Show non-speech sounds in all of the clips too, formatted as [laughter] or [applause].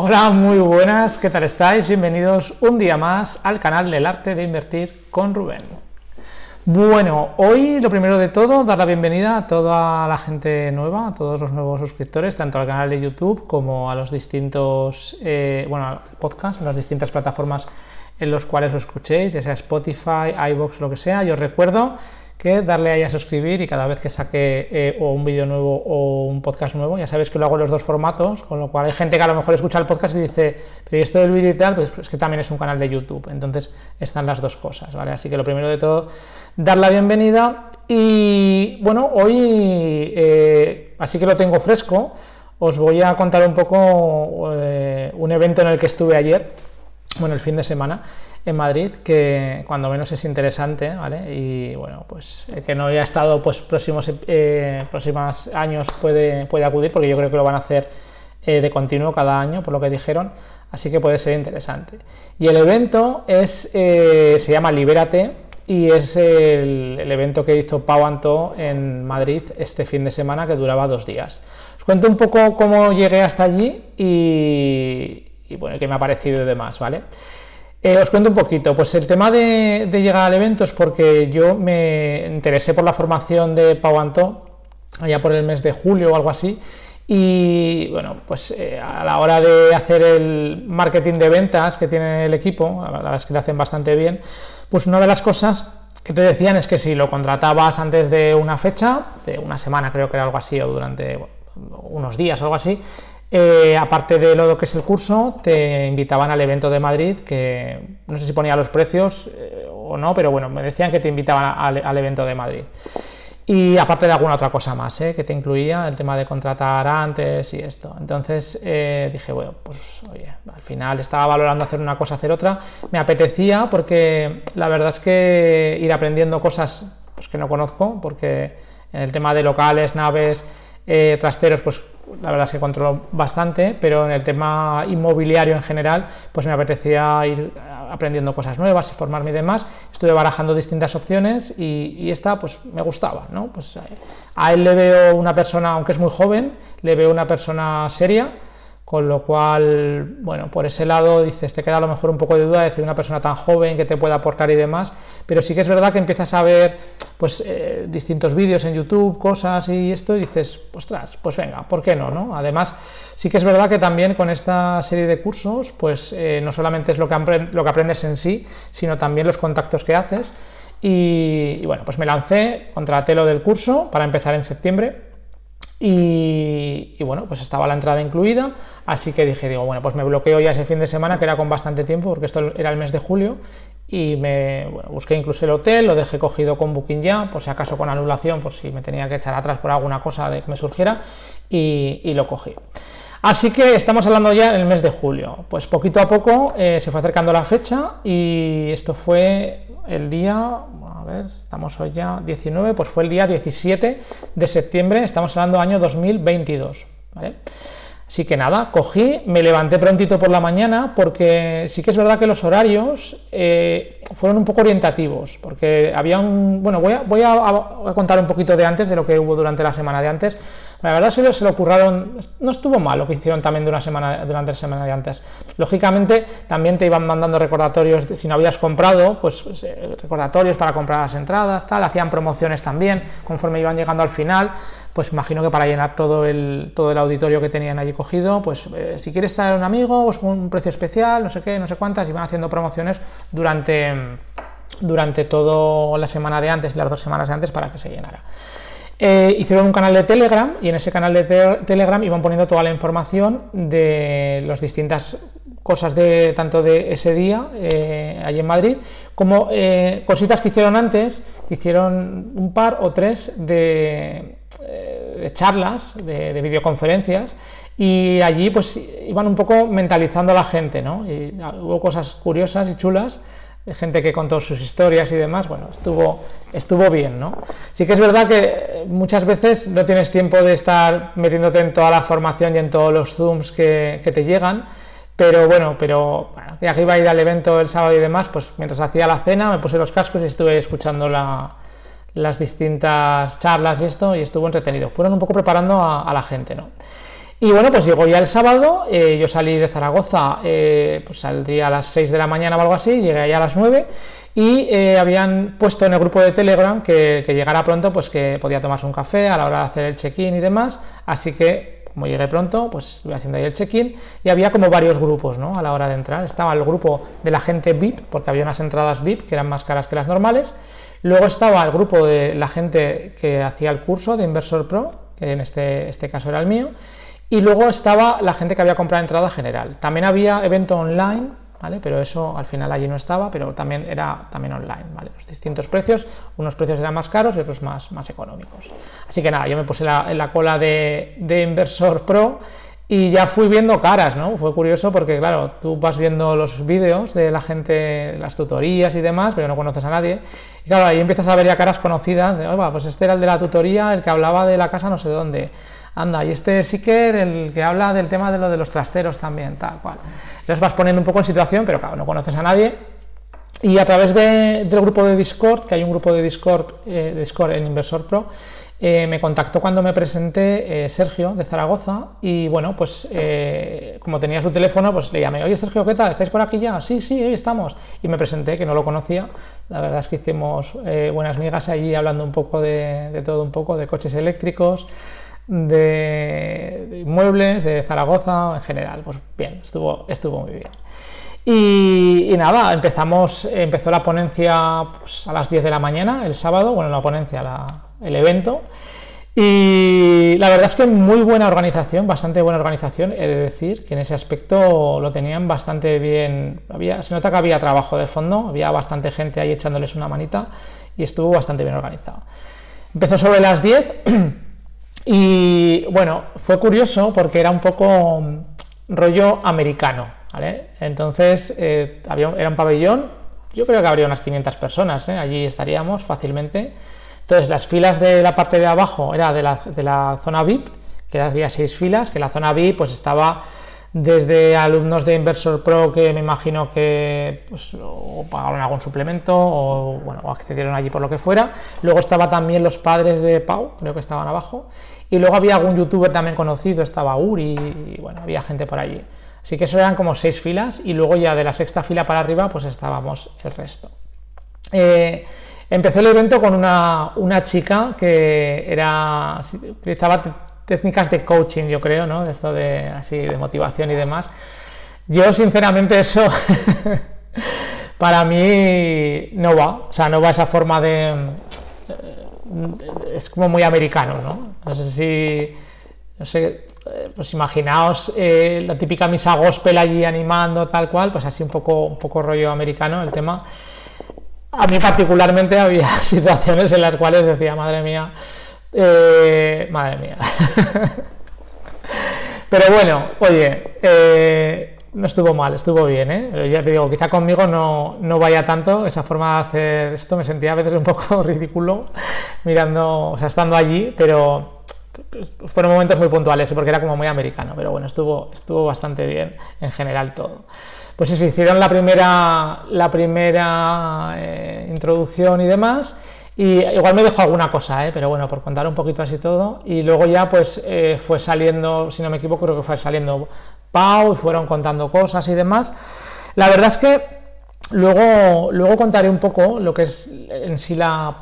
Hola, muy buenas, ¿qué tal estáis? Bienvenidos un día más al canal del arte de invertir con Rubén. Bueno, hoy lo primero de todo, dar la bienvenida a toda la gente nueva, a todos los nuevos suscriptores, tanto al canal de YouTube como a los distintos, eh, bueno, al podcast, en las distintas plataformas en los cuales lo escuchéis, ya sea Spotify, iBox, lo que sea. Yo os recuerdo que darle ahí a suscribir y cada vez que saque eh, o un vídeo nuevo o un podcast nuevo, ya sabéis que lo hago en los dos formatos, con lo cual hay gente que a lo mejor escucha el podcast y dice, pero ¿y esto del vídeo y tal? Pues es que también es un canal de YouTube, entonces están las dos cosas, ¿vale? Así que lo primero de todo, dar la bienvenida y bueno, hoy, eh, así que lo tengo fresco, os voy a contar un poco eh, un evento en el que estuve ayer, bueno, el fin de semana, en Madrid, que cuando menos es interesante, ¿vale? Y bueno, pues el que no haya estado pues próximos, eh, próximos años puede, puede acudir, porque yo creo que lo van a hacer eh, de continuo cada año, por lo que dijeron, así que puede ser interesante. Y el evento es, eh, se llama Libérate y es el, evento que hizo Pau Antó en Madrid este fin de semana que duraba dos días. Os cuento un poco cómo llegué hasta allí y, y bueno, qué me ha parecido y demás, ¿vale? Eh, os cuento un poquito, pues el tema de, llegar al evento es porque yo me interesé por la formación de Pau Antó, allá por el mes de julio o algo así, y bueno, pues eh, a la hora de hacer el marketing de ventas que tiene el equipo, la verdad es que lo hacen bastante bien, pues una de las cosas que te decían es que si lo contratabas antes de una fecha, de una semana creo que era algo así, o durante unos días o algo así, eh, aparte de lo que es el curso, te invitaban al evento de Madrid, que no sé si ponía los precios eh, o no, pero bueno, me decían que te invitaban al, evento de Madrid. Y aparte de alguna otra cosa más, eh, que te incluía el tema de contratar antes y esto. Entonces dije, bueno, pues oye, al final estaba valorando hacer una cosa, hacer otra. Me apetecía porque la verdad es que ir aprendiendo cosas pues, que no conozco, porque en el tema de locales, naves, trasteros, pues la verdad es que controlo bastante, pero en el tema inmobiliario en general, pues me apetecía ir aprendiendo cosas nuevas y formarme y demás. Estuve barajando distintas opciones y, esta pues me gustaba, ¿no? Pues eh, a él le veo una persona, aunque es muy joven, le veo una persona seria, con lo cual, bueno, por ese lado dices, te queda a lo mejor un poco de duda de decir una persona tan joven que te pueda aportar y demás, pero sí que es verdad que empiezas a ver pues eh, distintos vídeos en YouTube, cosas y esto, y dices, ostras, pues venga, ¿por qué no? no? Además, sí que es verdad que también con esta serie de cursos, pues eh, no solamente es lo que, aprendes en sí, sino también los contactos que haces. Y, y bueno, pues me lancé, contraté lo del curso para empezar en septiembre y, bueno, pues estaba la entrada incluida, así que dije, digo, bueno, pues me bloqueo ya ese fin de semana, que era con bastante tiempo, porque esto era el mes de julio, y me busqué incluso el hotel, lo dejé cogido con Booking ya, por si acaso con anulación, por si me tenía que echar atrás por alguna cosa de que me surgiera, y, lo cogí. Así que estamos hablando ya en el mes de julio. Pues poquito a poco eh, se fue acercando la fecha y esto fue el día, a ver, estamos hoy ya 19, pues fue el día 17 de septiembre, estamos hablando año 2022, ¿vale? Así que nada, cogí, me levanté prontito por la mañana porque sí que es verdad que los horarios eh, fueron un poco orientativos, porque había un... Bueno, voy a, voy a, contar un poquito de antes, de lo que hubo durante la semana de antes. La verdad se lo ocurraron, no estuvo mal lo que hicieron también de una semana, durante la semana de antes. Lógicamente también te iban mandando recordatorios, si no habías comprado, pues, pues eh, recordatorios para comprar las entradas, tal, hacían promociones también conforme iban llegando al final pues imagino que para llenar todo el, todo el auditorio que tenían allí cogido, pues eh, si quieres traer un amigo, pues un precio especial, no sé qué, no sé cuántas, y van haciendo promociones durante, durante toda la semana de antes y las dos semanas de antes para que se llenara. Eh, hicieron un canal de Telegram y en ese canal de Telegram iban poniendo toda la información de las distintas cosas de tanto de ese día eh, allí en Madrid como cositas que hicieron antes, hicieron un par o tres de, eh, de charlas, de, videoconferencias, y allí pues iban un poco mentalizando a la gente, ¿no? Y hubo cosas curiosas y chulas, de gente que contó sus historias y demás, bueno, estuvo, estuvo bien, ¿no? Sí que es verdad que muchas veces no tienes tiempo de estar metiéndote en toda la formación y en todos los zooms que, te llegan, pero bueno, pero ya que iba a ir al evento el sábado y demás, pues mientras hacía la cena me puse los cascos y estuve escuchando la, las distintas charlas y esto, y estuvo entretenido. Fueron un poco preparando a, la gente, ¿no? Y bueno, pues llegó ya el sábado, eh, yo salí de Zaragoza, eh, pues saldría a las 6 de la mañana o algo así, llegué allá a las 9 y eh, habían puesto en el grupo de Telegram que, llegara pronto, pues que podía tomarse un café a la hora de hacer el check-in y demás, así que como llegué pronto, pues estuve haciendo ahí el check-in y había como varios grupos, ¿no? A la hora de entrar. Estaba el grupo de la gente VIP, porque había unas entradas VIP que eran más caras que las normales. Luego estaba el grupo de la gente que hacía el curso de Inversor Pro, que en este, este caso era el mío. Y luego estaba la gente que había comprado entrada general. También había evento online, ¿vale? Pero eso al final allí no estaba, pero también era también online, ¿vale? Los distintos precios, unos precios eran más caros y otros más, más económicos. Así que nada, yo me puse en la cola de, de Inversor Pro y ya fui viendo caras, ¿no? Fue curioso porque, claro, tú vas viendo los vídeos de la gente, las tutorías y demás, pero no conoces a nadie. Y claro, ahí empiezas a ver ya caras conocidas, de, pues este era el de la tutoría, el que hablaba de la casa no sé dónde. Anda, y este que el que habla del tema de lo de los trasteros también, tal cual. Entonces vas poniendo un poco en situación, pero claro, no conoces a nadie. Y a través del grupo de Discord, que hay un grupo de Discord, eh, Discord en Inversor Pro, eh, me contactó cuando me presenté eh, Sergio de Zaragoza y bueno, pues eh, como tenía su teléfono, pues le llamé, oye Sergio, ¿qué tal? ¿Estáis por aquí ya? Sí, sí, ahí estamos. Y me presenté, que no lo conocía. La verdad es que hicimos buenas migas allí hablando un poco de, todo, un poco de coches eléctricos, de, muebles, de Zaragoza en general. Pues bien, estuvo, estuvo muy bien. Y, nada, empezamos, empezó la ponencia pues, a las 10 de la mañana, el sábado, bueno, la ponencia, el evento. Y la verdad es que muy buena organización, bastante buena organización, he de decir que en ese aspecto lo tenían bastante bien. Había, se nota que había trabajo de fondo, había bastante gente ahí echándoles una manita y estuvo bastante bien organizado. Empezó sobre las 10 [clears throat] y bueno, fue curioso porque era un poco rollo americano, ¿vale? Entonces eh, había, era un pabellón, yo creo que habría unas 500 personas, ¿eh? allí estaríamos fácilmente. Entonces, las filas de la parte de abajo era de la, zona VIP, que había seis filas, que la zona VIP pues estaba desde alumnos de Inversor Pro que me imagino que pues, pagaron algún suplemento o, bueno, accedieron allí por lo que fuera. Luego estaba también los padres de Pau, creo que estaban abajo. Y luego había algún youtuber también conocido, estaba Uri, y bueno, había gente por allí. Así que eso eran como seis filas y luego ya de la sexta fila para arriba pues estábamos el resto. Eh, Empezó el evento con una, chica que era, utilizaba técnicas de coaching, yo creo, ¿no? De esto de, así, de motivación y demás. Yo, sinceramente, eso [laughs] para mí no va. O sea, no va esa forma de... Es como muy americano, ¿no? No sé si... No sé, pues imaginaos eh, la típica misa gospel allí animando, tal cual, pues así un poco, un poco rollo americano el tema. A mí particularmente había [laughs] situaciones en las cuales decía, madre mía, eh, madre mía. [laughs] Pero bueno, oye, eh, no estuvo mal, estuvo bien, ¿eh? Pero ya te digo, quizá conmigo no, no, vaya tanto esa forma de hacer esto, me sentía a veces un poco [laughs] ridículo mirando, o sea, estando allí, pero fueron momentos muy puntuales, porque era como muy americano, pero bueno, estuvo, estuvo bastante bien en general todo pues eso, hicieron la primera, la primera eh, introducción y demás. Y igual me dejó alguna cosa, ¿eh? pero bueno, por contar un poquito así todo. Y luego ya pues eh, fue saliendo, si no me equivoco, creo que fue saliendo Pau y fueron contando cosas y demás. La verdad es que luego, luego contaré un poco lo que es en sí la,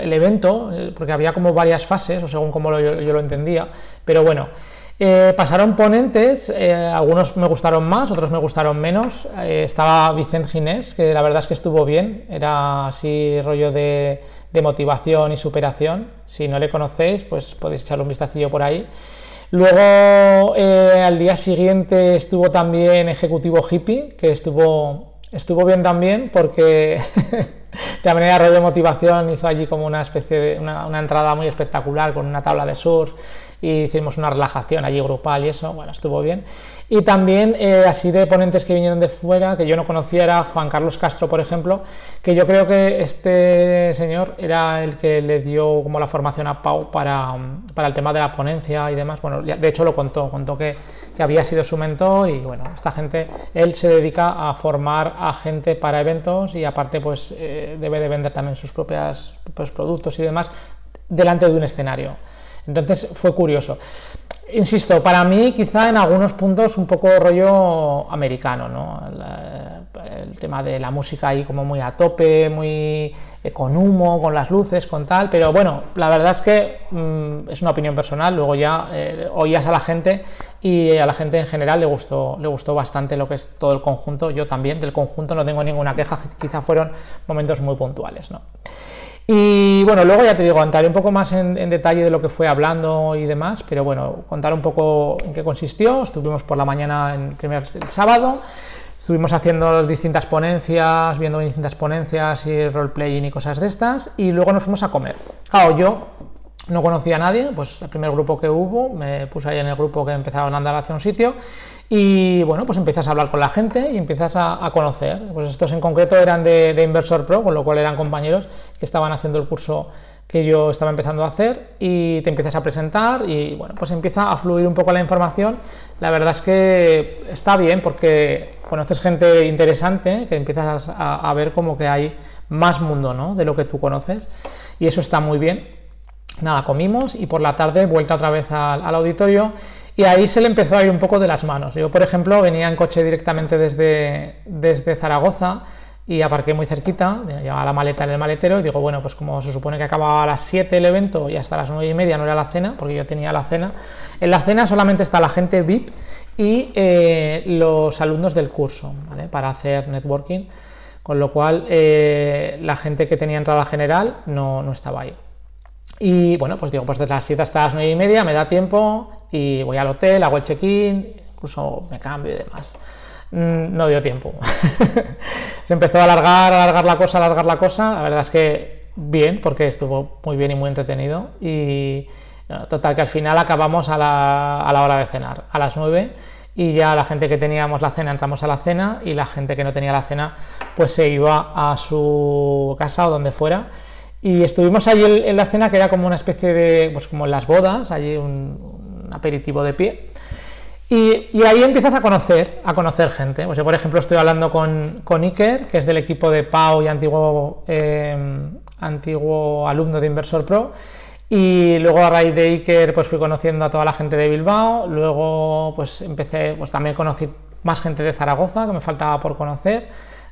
el evento, porque había como varias fases, o según como yo lo entendía. Pero bueno, eh, pasaron ponentes, eh, algunos me gustaron más, otros me gustaron menos. Eh, estaba Vicente Ginés, que la verdad es que estuvo bien, era así rollo de, motivación y superación. Si no le conocéis, pues podéis echarle un vistacillo por ahí. Luego, al día siguiente estuvo también Ejecutivo Hippie, que estuvo, estuvo bien también porque [laughs] de manera rollo de motivación hizo allí como una especie de una entrada muy espectacular con una tabla de surf y hicimos una relajación allí grupal y eso, bueno, estuvo bien. Y también eh, así de ponentes que vinieron de fuera, que yo no conocía, era Juan Carlos Castro, por ejemplo, que yo creo que este señor era el que le dio como la formación a Pau para, para el tema de la ponencia y demás. Bueno, de hecho lo contó, contó que, que había sido su mentor y bueno, esta gente, él se dedica a formar a gente para eventos y aparte pues eh, debe de vender también sus propios productos y demás delante de un escenario. Entonces fue curioso. insisto, para mí quizá en algunos puntos un poco rollo americano, ¿no? El, tema de la música ahí como muy a tope, muy eh, con humo, con las luces, con tal, pero bueno, la verdad es que mm, es una opinión personal, luego ya eh, oías a la gente y a la gente en general le gustó, le gustó bastante lo que es todo el conjunto, yo también del conjunto no tengo ninguna queja, quizá fueron momentos muy puntuales, ¿no? Y bueno, luego ya te digo, entraré un poco más en, detalle de lo que fue hablando y demás, pero bueno, contar un poco en qué consistió. Estuvimos por la mañana en primer el sábado, estuvimos haciendo distintas ponencias, viendo distintas ponencias y roleplaying y cosas de estas, y luego nos fuimos a comer. Claro, yo no conocía a nadie, pues el primer grupo que hubo, me puse ahí en el grupo que empezaron a andar hacia un sitio y bueno, pues empiezas a hablar con la gente y empiezas a, conocer. Pues estos en concreto eran de, Inversor Pro, con lo cual eran compañeros que estaban haciendo el curso que yo estaba empezando a hacer y te empiezas a presentar y bueno, pues empieza a fluir un poco la información. La verdad es que está bien porque conoces gente interesante, que empiezas a, ver como que hay más mundo ¿no? de lo que tú conoces y eso está muy bien nada, comimos y por la tarde vuelta otra vez al, auditorio y ahí se le empezó a ir un poco de las manos. Yo, por ejemplo, venía en coche directamente desde, desde Zaragoza y aparqué muy cerquita, llevaba la maleta en el maletero y digo, bueno, pues como se supone que acababa a las 7 el evento y hasta las 9 y media no era la cena, porque yo tenía la cena, en la cena solamente está la gente VIP y eh, los alumnos del curso, ¿vale? Para hacer networking, con lo cual eh, la gente que tenía entrada general no, no estaba ahí. Y bueno, pues digo, pues desde las 7 hasta las 9 y media me da tiempo y voy al hotel, hago el check-in, incluso me cambio y demás. Mm, no dio tiempo. [laughs] Se empezó a alargar, alargar la cosa, alargar la cosa. La verdad es que bien, porque estuvo muy bien y muy entretenido. Y total, que al final acabamos a la, a la hora de cenar, a las 9 y ya la gente que teníamos la cena entramos a la cena y la gente que no tenía la cena pues se iba a su casa o donde fuera y estuvimos allí en la cena, que era como una especie de, pues como en las bodas, allí un, aperitivo de pie. Y, ahí empiezas a conocer, a conocer gente. Pues yo, por ejemplo, estoy hablando con, con Iker, que es del equipo de Pau y antiguo, eh, antiguo alumno de Inversor Pro. Y luego a raíz de Iker, pues fui conociendo a toda la gente de Bilbao. Luego, pues empecé, pues también conocí más gente de Zaragoza, que me faltaba por conocer,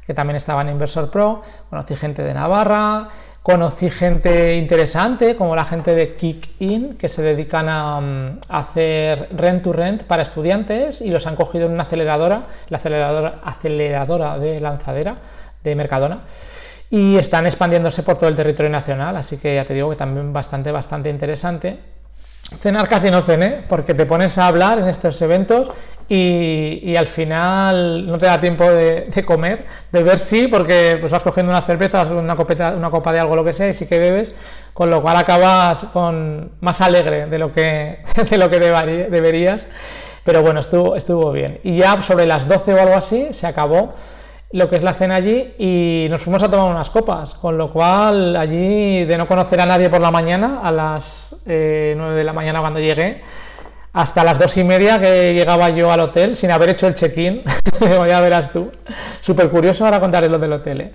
que también estaba en Inversor Pro. Conocí gente de Navarra. Conocí gente interesante, como la gente de Kick-In, que se dedican a, mm, hacer rent to rent para estudiantes y los han cogido en una aceleradora, la aceleradora, aceleradora de lanzadera de Mercadona, y están expandiéndose por todo el territorio nacional, así que ya te digo que también bastante, bastante interesante. Cenar casi no cené, porque te pones a hablar en estos eventos y, al final no te da tiempo de, comer, de ver sí, porque pues vas cogiendo una cerveza, una, copeta, una copa de algo, lo que sea, y sí que bebes, con lo cual acabas con más alegre de lo que, [laughs] de lo que deberías. Pero bueno, estuvo, estuvo bien. Y ya sobre las 12 o algo así se acabó lo que es la cena allí y nos fuimos a tomar unas copas, con lo cual allí de no conocer a nadie por la mañana, a las 9 eh, de la mañana cuando llegué, hasta las dos y media que llegaba yo al hotel sin haber hecho el check-in, [laughs] ya verás tú, súper curioso ahora contaré lo del hotel, ¿eh?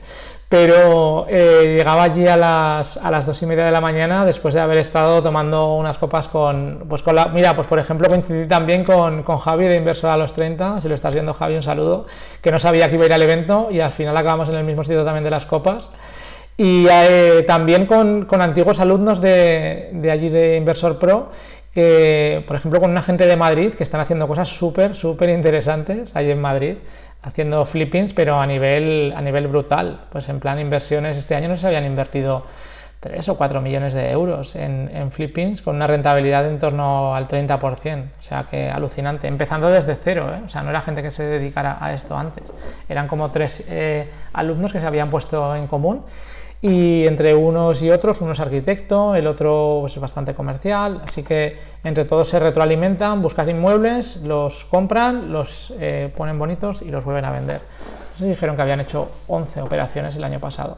Pero eh, llegaba allí a las, a las dos y media de la mañana después de haber estado tomando unas copas con, pues con la, mira, pues por ejemplo coincidí también con, con Javi de Inversor a los 30, si lo estás viendo Javi, un saludo, que no sabía que iba a ir al evento y al final acabamos en el mismo sitio también de las copas. Y eh, también con, con, antiguos alumnos de, de allí de Inversor Pro que, por ejemplo, con una gente de Madrid que están haciendo cosas súper, súper interesantes ahí en Madrid haciendo flippings, pero a nivel, a nivel brutal. Pues en plan inversiones, este año no se habían invertido 3 o 4 millones de euros en, en flippings con una rentabilidad en torno al 30%. O sea que alucinante. Empezando desde cero, ¿eh? o sea, no era gente que se dedicara a esto antes. Eran como tres eh, alumnos que se habían puesto en común y entre unos y otros, uno es arquitecto, el otro es bastante comercial, así que entre todos se retroalimentan, buscan inmuebles, los compran, los eh, ponen bonitos y los vuelven a vender. Se dijeron que habían hecho 11 operaciones el año pasado.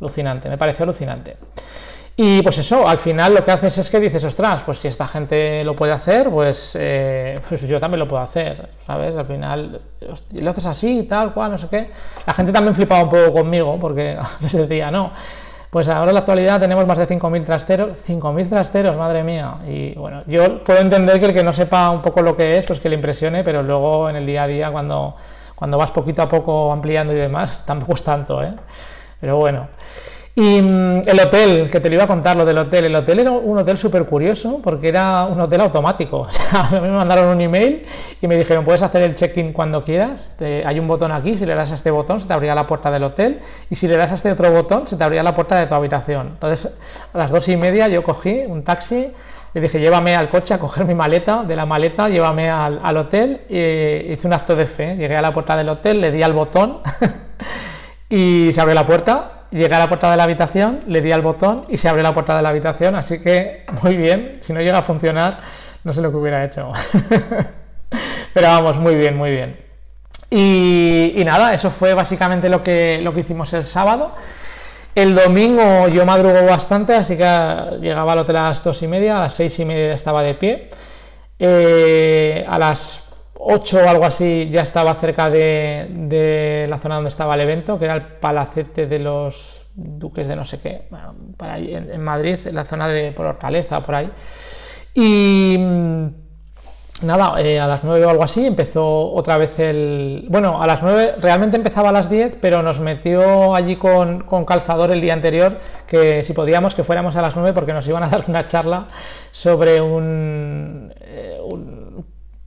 Alucinante, me pareció alucinante. Y pues eso, al final lo que haces es que dices, ostras, pues si esta gente lo puede hacer, pues, eh, pues yo también lo puedo hacer, ¿sabes? Al final lo haces así, tal cual, no sé qué. La gente también flipaba un poco conmigo porque [laughs] les decía, no, Pues ahora en la actualidad tenemos más de 5.000 trasteros, 5.000 trasteros, madre mía. Y bueno, yo puedo entender que el que no sepa un poco lo que es, pues que le impresione, pero luego en el día a día, cuando, cuando vas poquito a poco ampliando y demás, [laughs] tampoco es tanto, ¿eh? Pero bueno. Y mm, el hotel, que te lo iba a contar, lo del hotel. El hotel era un hotel súper curioso porque era un hotel automático. [laughs] O sea, me mandaron un email y me dijeron, puedes hacer el check-in cuando quieras. hay un botón aquí, si le das a este botón se te abrirá la puerta del hotel y si le das a este otro botón se te abrirá la puerta de tu habitación. Entonces, a las dos y media yo cogí un taxi y dije, llévame al coche a coger mi maleta, de la maleta, llévame al, al hotel. Y hice un acto de fe. Llegué a la puerta del hotel, le di al botón [laughs] y se abrió la puerta llegué a la puerta de la habitación, le di al botón y se abrió la puerta de la habitación, así que [laughs] muy bien, si no llega a funcionar, no sé lo que hubiera hecho. [laughs] Pero vamos, muy bien, muy bien. Y, nada, eso fue básicamente lo que, lo que hicimos el sábado. El domingo yo madrugo bastante, así que llegaba al hotel a las dos y media, a las seis y media estaba de pie. Eh, a las 8 o algo así ya estaba cerca de, la zona donde estaba el evento, que era el palacete de los duques de no sé qué, bueno, para ahí en, Madrid, en la zona de por Hortaleza, por ahí. Y mm, nada, eh, a las 9 o algo así empezó otra vez el... Bueno, a las 9 realmente empezaba a las 10, pero nos metió allí con, calzador el día anterior, que si podíamos que fuéramos a las 9 porque nos iban a [laughs] dar una charla sobre un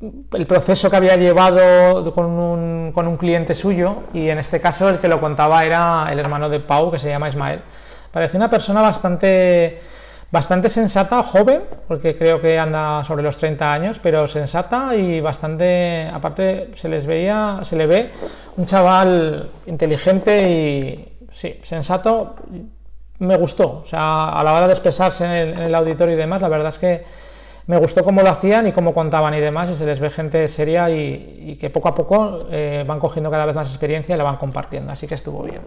el proceso que había llevado con un, con un, cliente suyo y en este caso el que lo contaba era el hermano de Pau que se llama Ismael. Parece una persona bastante, bastante sensata, joven, porque creo que anda sobre los 30 años, pero sensata y bastante, aparte se les veía, se le ve un chaval inteligente y sí, sensato. Me gustó, o sea, a la hora de expresarse en el, en el auditorio y demás, la verdad es que me gustó cómo lo hacían y cómo contaban y demás, y se les ve gente seria y, que poco a poco eh, van cogiendo cada vez más experiencia y la van compartiendo, así que estuvo bien.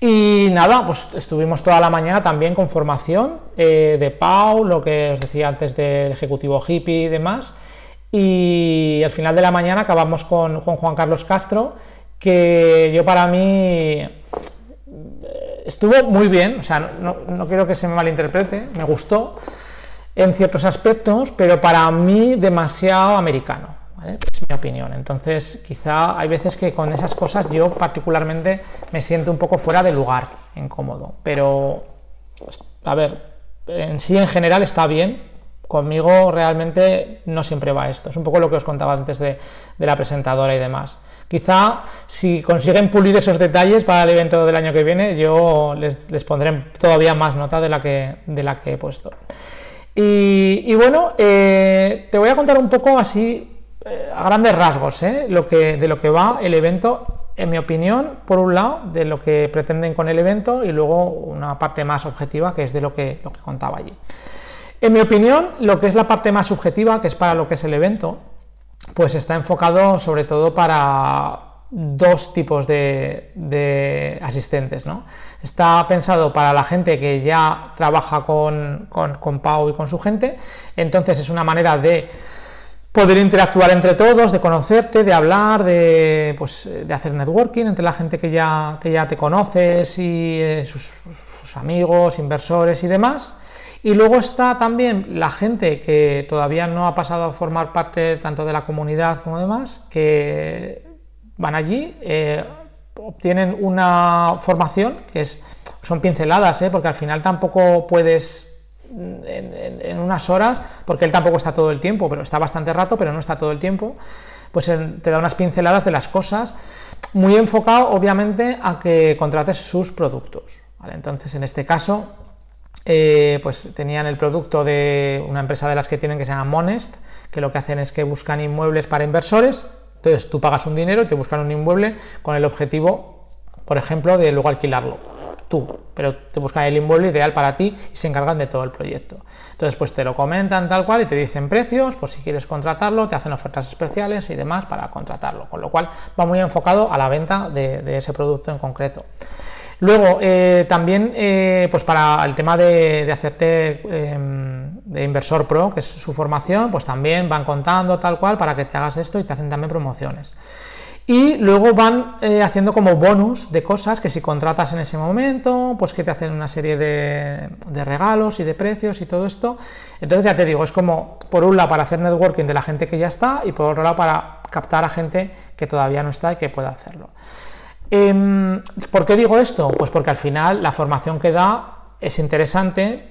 Y nada, pues estuvimos toda la mañana también con formación eh, de Pau, lo que os decía antes del ejecutivo hippie y demás. Y al final de la mañana acabamos con, Juan Carlos Castro, que yo para mí eh, estuvo muy bien, o sea, no, no quiero que se me malinterprete, me gustó en ciertos aspectos, pero para mí demasiado americano. Es mi opinión. Entonces, quizá hay veces que con esas cosas yo particularmente me siento un poco fuera de lugar, incómodo. Pero, pues, a ver, en sí en general está bien. Conmigo realmente no siempre va esto. Es un poco lo que os contaba antes de, la presentadora y demás. Quizá si consiguen pulir esos detalles para el evento del año que viene, yo les, les pondré todavía más nota de la que, de la que he puesto. Y, bueno, eh, te voy a contar un poco así, eh, a grandes rasgos, eh, lo que, de lo que va el evento, en mi opinión, por un lado, de lo que pretenden con el evento y luego una parte más objetiva, que es de lo que, lo que contaba allí. En mi opinión, lo que es la parte más subjetiva, que es para lo que es el evento, pues está enfocado sobre todo para dos tipos de, asistentes. ¿no? Está pensado para la gente que ya trabaja con, con, Pau y con su gente, entonces es una manera de poder interactuar entre todos, de conocerte, de hablar, de, pues, de hacer networking entre la gente que ya, que ya te conoces y eh, sus, sus amigos, inversores y demás. Y luego está también la gente que todavía no ha pasado a formar parte tanto de la comunidad como demás, que van allí, eh, obtienen una formación que es, son pinceladas, ¿eh? porque al final tampoco puedes mm, en, unas horas, porque él tampoco está todo el tiempo, pero está bastante rato, pero no está todo el tiempo, pues te da unas pinceladas de las cosas, muy enfocado obviamente a que contrates sus productos. Entonces, en este caso, eh, pues tenían el producto de una empresa de las que tienen que se llama Monest, que lo que hacen es que buscan inmuebles para inversores, entonces tú pagas un dinero y te buscan un inmueble con el objetivo, por ejemplo, de luego alquilarlo. Tú, pero te buscan el inmueble ideal para ti y se encargan de todo el proyecto. Entonces, pues te lo comentan tal cual y te dicen precios, pues si quieres contratarlo, te hacen ofertas especiales y demás para contratarlo. Con lo cual va muy enfocado a la venta de ese producto en concreto. Luego, eh, también, eh, pues para el tema de, hacerte em, de inversor pro, que es su formación, pues también van contando tal cual para que te hagas esto y te hacen también promociones. Y luego van eh, haciendo como bonus de cosas que si contratas en ese momento, pues que te hacen una serie de, de, regalos y de precios y todo esto. Entonces ya te digo, es como por un lado para hacer networking de la gente que ya está y por otro lado para captar a gente que todavía no está y que pueda hacerlo. Em, ¿Por qué digo esto? Pues porque al final la formación que da es interesante,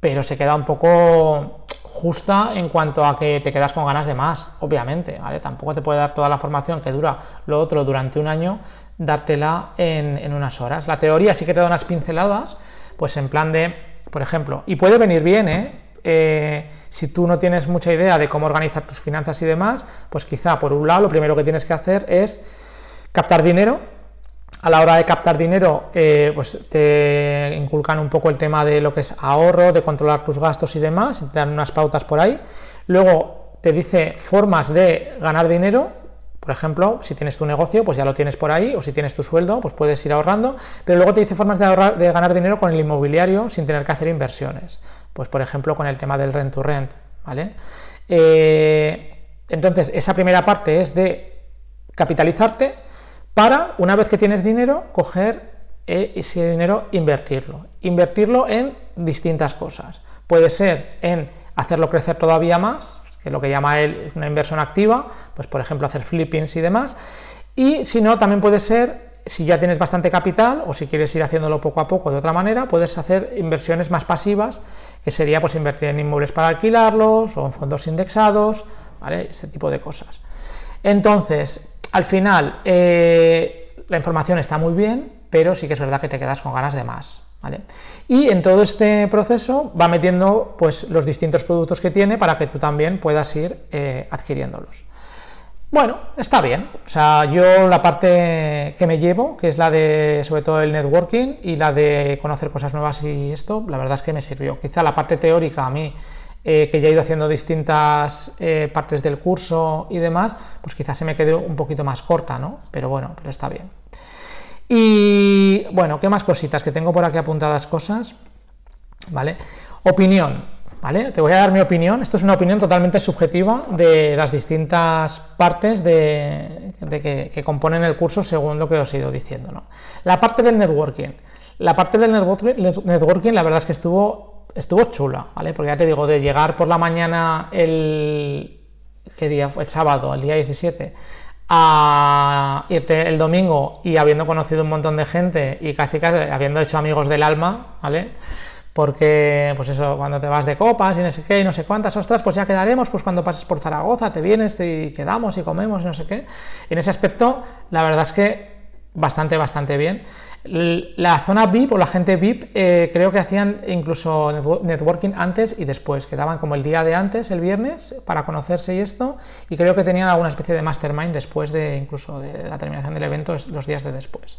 pero se queda un poco justa en cuanto a que te quedas con ganas de más, obviamente, ¿vale? Tampoco te puede dar toda la formación que dura lo otro durante un año, dártela en, unas horas. La teoría sí que te da unas pinceladas, pues en plan de, por ejemplo, y puede venir bien, ¿eh? Eh, si tú no tienes mucha idea de cómo organizar tus finanzas y demás, pues quizá por un lado lo primero que tienes que hacer es captar dinero, a la hora de captar dinero, eh, pues te inculcan un poco el tema de lo que es ahorro, de controlar tus gastos y demás, te dan unas pautas por ahí. Luego te dice formas de ganar dinero, por ejemplo, si tienes tu negocio, pues ya lo tienes por ahí, o si tienes tu sueldo, pues puedes ir ahorrando, pero luego te dice formas de, ahorrar, de ganar dinero con el inmobiliario sin tener que hacer inversiones. Pues por ejemplo con el tema del rent to rent, ¿vale? Eh, entonces, esa primera parte es de capitalizarte, para, una vez que tienes dinero, coger eh, ese dinero, invertirlo. Invertirlo en distintas cosas. Puede ser en hacerlo crecer todavía más, que es lo que llama él una inversión activa, pues por ejemplo hacer flippings y demás. Y si no, también puede ser, si ya tienes bastante capital o si quieres ir haciéndolo poco a poco de otra manera, puedes hacer inversiones más pasivas, que sería pues invertir en inmuebles para alquilarlos o en fondos indexados, ¿vale? ese tipo de cosas. Entonces, al final, eh, la información está muy bien, pero sí que es verdad que te quedas con ganas de más. Y en todo este proceso va metiendo pues, los distintos productos que tiene para que tú también puedas ir eh, adquiriéndolos. Bueno, está bien. O sea, yo la parte que me llevo, que es la de sobre todo el networking y la de conocer cosas nuevas y esto, la verdad es que me sirvió. Quizá la parte teórica a mí eh, que ya he ido haciendo distintas eh, partes del curso y demás, pues quizás se me quede un poquito más corta, ¿no? Pero bueno, pero está bien. Y bueno, ¿qué más cositas? Que tengo por aquí apuntadas cosas, ¿vale? Opinión, ¿vale? Te voy a dar mi opinión. Esto es una opinión totalmente subjetiva de las distintas partes de, que, que, componen el curso según lo que os he ido diciendo, ¿no? La parte del networking. La parte del networking, la verdad es que estuvo estuvo chula, ¿vale? Porque ya te digo, de llegar por la mañana el. ¿Qué día fue? El sábado, el día 17, a irte el domingo y habiendo conocido un montón de gente y casi casi habiendo hecho amigos del alma, ¿vale? Porque, pues eso, cuando te vas de copas y no sé qué y no sé cuántas, ostras, pues ya quedaremos, pues cuando pases por Zaragoza te vienes y quedamos y comemos y no sé qué. Y en ese aspecto, la verdad es que bastante, bastante bien. La zona VIP o la gente VIP eh, creo que hacían incluso networking antes y después, quedaban como el día de antes, el viernes, para conocerse y esto, y creo que tenían alguna especie de mastermind después de incluso de la terminación del evento, los días de después.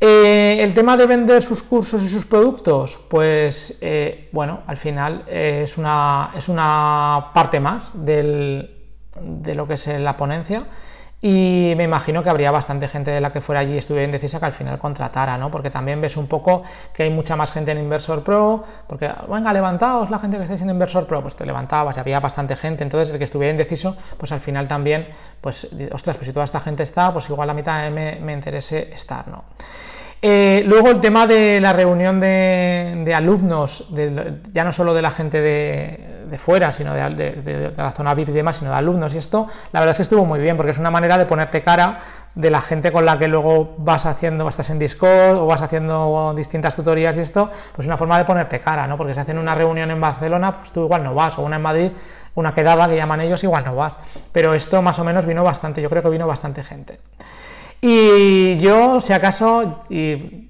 Eh, el tema de vender sus cursos y sus productos, pues eh, bueno, al final es, una, es una parte más de lo que es la ponencia y me imagino que habría bastante gente de la que fuera allí y estuviera indecisa que al final contratara, ¿no? Porque también ves un poco que hay mucha más gente en Inversor Pro, porque, venga, levantaos la gente que estáis en Inversor Pro, pues te levantabas y había bastante gente, entonces el que estuviera indeciso, pues al final también, pues, ostras, pues si toda esta gente está, pues igual a mí también me, me interese estar, ¿no? Eh, luego el tema de la reunión de, alumnos, ya no solo de la gente de, fuera, sino de, la zona VIP y demás, sino de alumnos y esto, la verdad es que estuvo muy bien, porque es una manera de ponerte cara de la gente con la que luego vas haciendo, estás en Discord o vas haciendo distintas tutorías y esto, pues una forma de ponerte cara, ¿no? Porque si hacen una reunión en Barcelona, pues tú igual no vas, o una en Madrid, una quedada que llaman ellos, igual no vas. Pero esto más o menos vino bastante, yo creo que vino bastante gente. Y yo, si acaso, y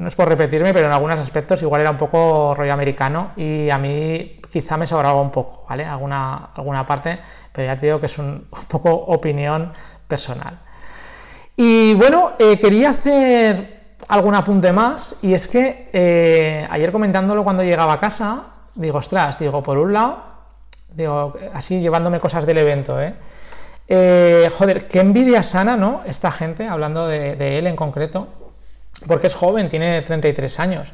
no es por repetirme, pero en algunos aspectos igual era un poco rollo americano y a mí quizá me sobraba un poco, ¿vale? Alguna, alguna parte, pero ya te digo que es [laughs] un, poco opinión personal. Y bueno, eh, quería hacer algún apunte más y es que eh, ayer comentándolo cuando llegaba a casa, digo, ostras, digo, por un lado, digo, así llevándome cosas del evento, ¿eh? Eh, joder, qué envidia sana, ¿no? Esta gente, hablando de, él en concreto, porque es joven, tiene 33 años.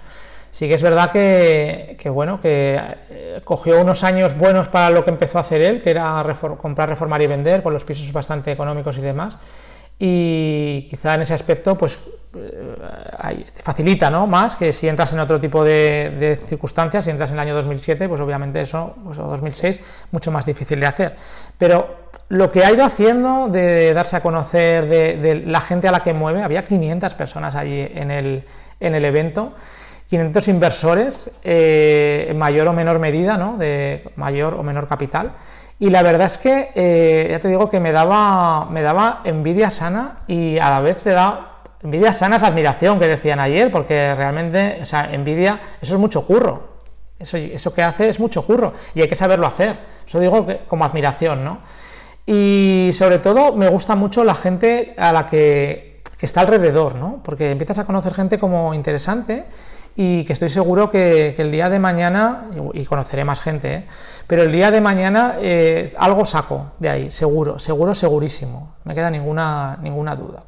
Sí que es verdad que, bueno, que eh, cogió unos años buenos para lo que empezó a hacer él, que era comprar, reformar y vender, con los pisos bastante económicos y demás. y quizá en ese aspecto pues eh, te facilita ¿no? más que si entras en otro tipo de, circunstancias, si entras en el año 2007, pues obviamente eso, pues, o 2006, mucho más difícil de hacer. Pero lo que ha ido haciendo de darse a conocer de, la gente a la que mueve, había 500 personas allí en el, en el evento, 500 inversores eh, en mayor o menor medida, ¿no? de mayor o menor capital. Y la verdad es que, eh, ya te digo que me daba, me daba envidia sana y a la vez te da envidia sana es admiración que decían ayer, porque realmente, o sea, envidia, eso es mucho curro. Eso, eso que hace es mucho curro y hay que saberlo hacer. Eso digo que, como admiración, ¿no? Y sobre todo me gusta mucho la gente a la que, que está alrededor, ¿no? Porque empiezas a conocer gente como interesante y que estoy seguro que, el día de mañana, y conoceré más gente, ¿eh? pero el día de mañana eh, algo saco de ahí, seguro, seguro, segurísimo, me queda ninguna, ninguna duda.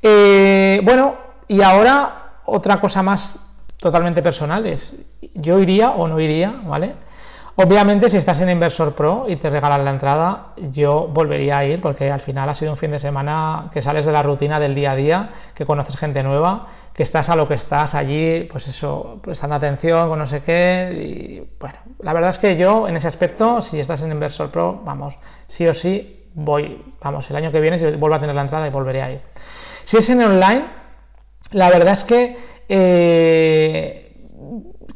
Eh, bueno, y ahora otra cosa más totalmente personal es, yo iría o no iría, ¿vale? Obviamente, si estás en Inversor Pro y te regalan la entrada, yo volvería a ir porque al final ha sido un fin de semana que sales de la rutina del día a día, que conoces gente nueva, que estás a lo que estás allí, pues eso, prestando atención con no sé qué. Y bueno, la verdad es que yo en ese aspecto, si estás en Inversor Pro, vamos, sí o sí, voy, vamos, el año que viene vuelvo a tener la entrada y volveré a ir. Si es en online, la verdad es que eh,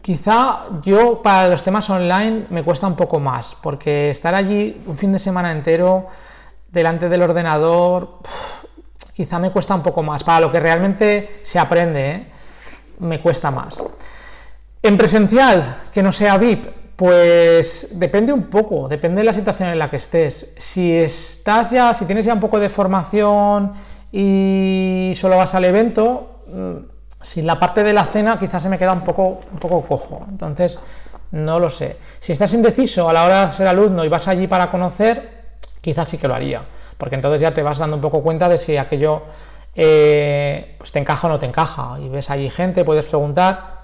Quizá yo para los temas online me cuesta un poco más, porque estar allí un fin de semana entero delante del ordenador, quizá me cuesta un poco más. Para lo que realmente se aprende, ¿eh? me cuesta más. En presencial, que no sea VIP, pues depende un poco, depende de la situación en la que estés. Si estás ya, si tienes ya un poco de formación y solo vas al evento, mm, si la parte de la cena quizás se me queda un poco, un poco cojo, entonces no lo sé. Si estás indeciso a la hora de ser alumno y vas allí para conocer, quizás sí que lo haría, porque entonces ya te vas dando un poco cuenta de si aquello eh, pues te encaja o no te encaja, y ves allí gente, puedes preguntar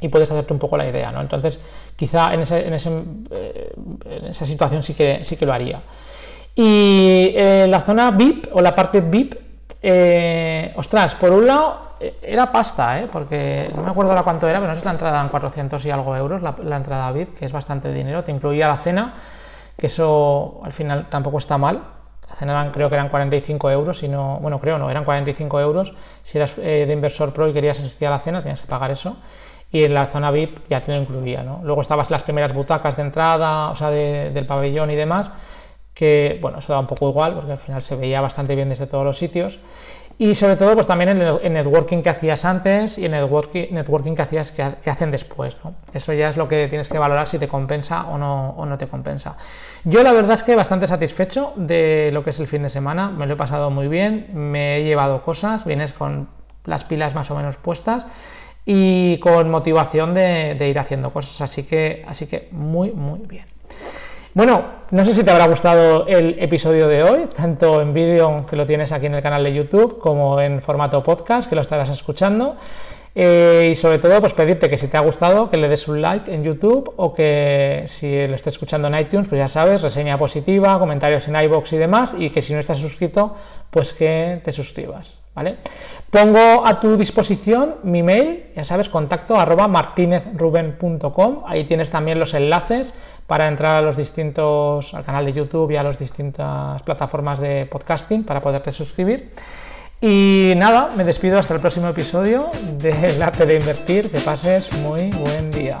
y puedes hacerte un poco la idea, ¿no? Entonces, quizá en, ese, en, eh, en esa situación sí que, sí que lo haría. Y eh, la zona VIP o la parte VIP, ostras, por un lado era pasta, ¿eh? porque no me acuerdo la cuánto era, pero no sé la entrada en 400 y algo euros, la, entrada VIP, que es bastante dinero, te incluía la cena, que eso al final tampoco está mal. La cena creo que eran 45 euros, si no, bueno, creo no, eran 45 euros. Si eras eh, de inversor pro y querías asistir a la cena, tenías que pagar eso. Y en la zona VIP ya te lo incluía, ¿no? Luego estabas las primeras butacas de entrada, o sea, del pabellón y demás, que, bueno, eso da un poco igual, porque al final se veía bastante bien desde todos los sitios. Y sobre todo, pues también el networking que hacías antes y el networking, networking que hacías que, hacen después. ¿no? Eso ya es lo que tienes que valorar si te compensa o no, o no te compensa. Yo la verdad es que bastante satisfecho de lo que es el fin de semana. Me lo he pasado muy bien, me he llevado cosas, vienes con las pilas más o menos puestas y con motivación de, de ir haciendo cosas. Así que, así que muy, muy bien. Bueno, no sé si te habrá gustado el episodio de hoy, tanto en vídeo que lo tienes aquí en el canal de YouTube como en formato podcast que lo estarás escuchando. Eh, y sobre todo, pues pedirte que si te ha gustado, que le des un like en YouTube o que si lo estés escuchando en iTunes, pues ya sabes, reseña positiva, comentarios en iBox y demás, y que si no estás suscrito, pues que te suscribas, ¿vale? Pongo a tu disposición mi mail, ya sabes, contacto arroba martinezruben.com, ahí tienes también los enlaces para entrar a los distintos, al canal de YouTube y a las distintas plataformas de podcasting para poderte suscribir. Y nada, me despido hasta el próximo episodio del [laughs] arte de invertir. Que pases muy buen día.